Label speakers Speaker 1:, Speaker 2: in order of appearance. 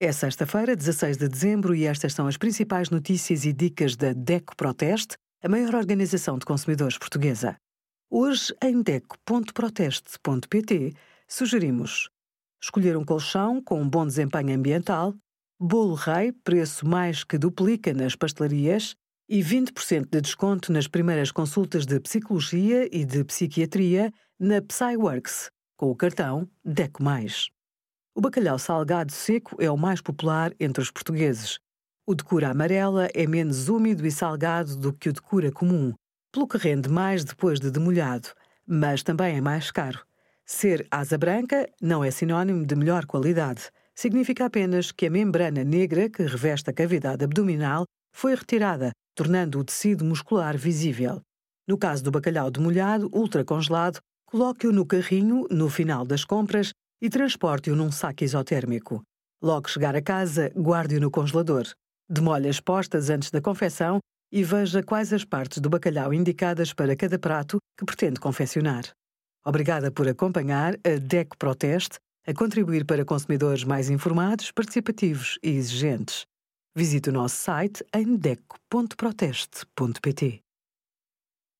Speaker 1: É sexta-feira, 16 de dezembro, e estas são as principais notícias e dicas da DECO Proteste, a maior organização de consumidores portuguesa. Hoje, em DECO.proteste.pt, sugerimos escolher um colchão com um bom desempenho ambiental, bolo rei, preço mais que duplica nas pastelarias, e 20% de desconto nas primeiras consultas de psicologia e de psiquiatria na PsyWorks, com o cartão DECO+. O bacalhau salgado seco é o mais popular entre os portugueses. O de cura amarela é menos úmido e salgado do que o de cura comum, pelo que rende mais depois de demolhado, mas também é mais caro. Ser asa branca não é sinônimo de melhor qualidade. Significa apenas que a membrana negra que reveste a cavidade abdominal foi retirada, tornando o tecido muscular visível. No caso do bacalhau demolhado, ultracongelado, coloque-o no carrinho no final das compras e transporte-o num saco isotérmico. Logo chegar a casa, guarde-o no congelador. Demolhe as postas antes da confecção e veja quais as partes do bacalhau indicadas para cada prato que pretende confeccionar. Obrigada por acompanhar a DECO Proteste a contribuir para consumidores mais informados, participativos e exigentes. Visite o nosso site em deco.proteste.pt.